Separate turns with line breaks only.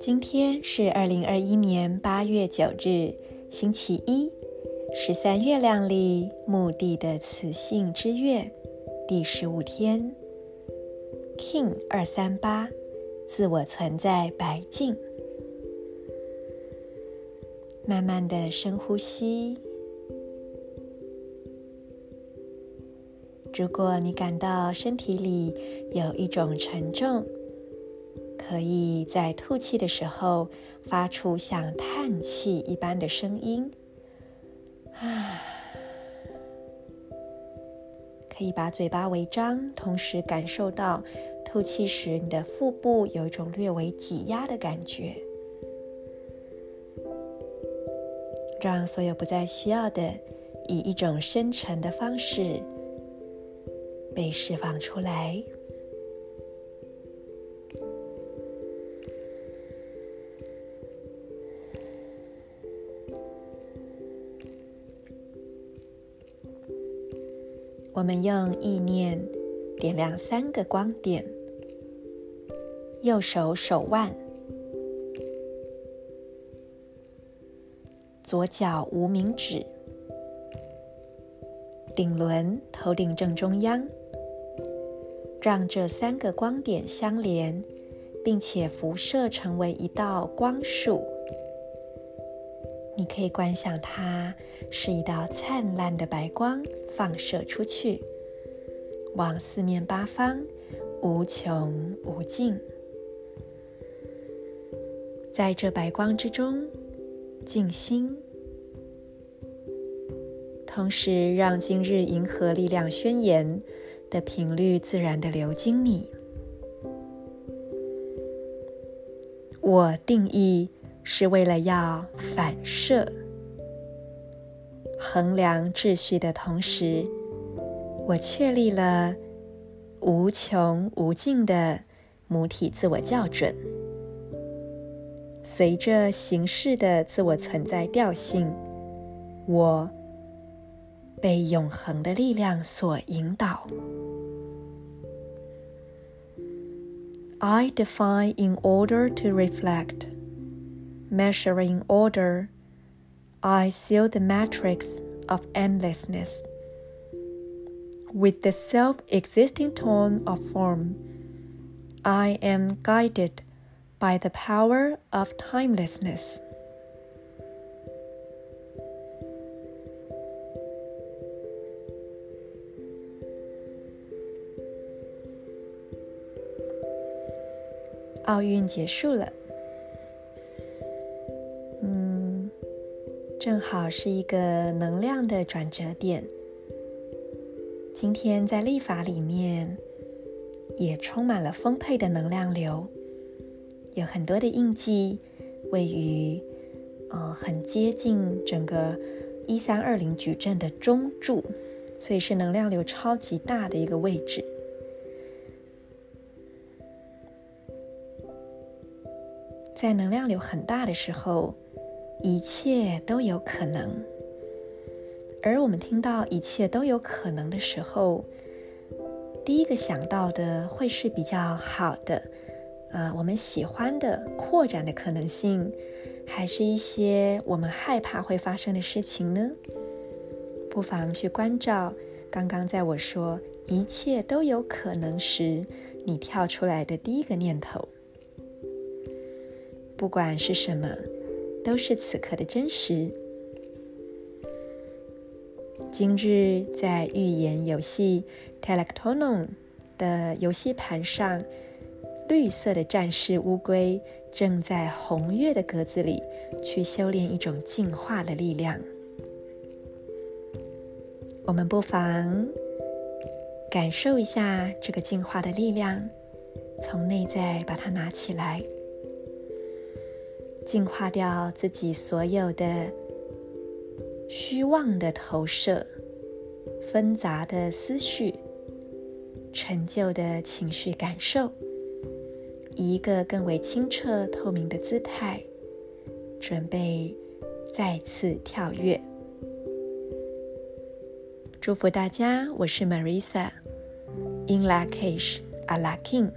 今天是二零二一年八月九日，星期一，十三月亮里墓地的雌性之月第十五天，King 二三八，自我存在白净。慢慢的深呼吸。如果你感到身体里有一种沉重，可以在吐气的时候发出像叹气一般的声音，啊，可以把嘴巴微张，同时感受到吐气时你的腹部有一种略微挤压的感觉，让所有不再需要的以一种深沉的方式被释放出来。我们用意念点亮三个光点：右手手腕、左脚无名指、顶轮头顶正中央。让这三个光点相连，并且辐射成为一道光束。你可以观想它是一道灿烂的白光放射出去，往四面八方无穷无尽。在这白光之中静心，同时让今日银河力量宣言的频率自然的流经你。我定义。是为了要反射、衡量秩序的同时，我确立了无穷无尽的母体自我校准。随着形式的自我存在调性，我被永恒的力量所引导。I define in order to reflect. Measuring order, I seal the matrix of endlessness with the self-existing tone of form. I am guided by the power of timelessness. 奥运结束了。嗯正好是一个能量的转折点。今天在历法里面也充满了丰沛的能量流，有很多的印记位于呃很接近整个一三二零矩阵的中柱，所以是能量流超级大的一个位置。在能量流很大的时候。一切都有可能，而我们听到一切都有可能的时候，第一个想到的会是比较好的，呃，我们喜欢的扩展的可能性，还是一些我们害怕会发生的事情呢？不妨去关照刚刚在我说一切都有可能时，你跳出来的第一个念头，不管是什么。都是此刻的真实。今日在预言游戏 Telektonon 的游戏盘上，绿色的战士乌龟正在红月的格子里去修炼一种进化的力量。我们不妨感受一下这个进化的力量，从内在把它拿起来。净化掉自己所有的虚妄的投射、纷杂的思绪、陈旧的情绪感受，以一个更为清澈透明的姿态，准备再次跳跃。祝福大家，我是 Marisa。In lak'ech, a lakim。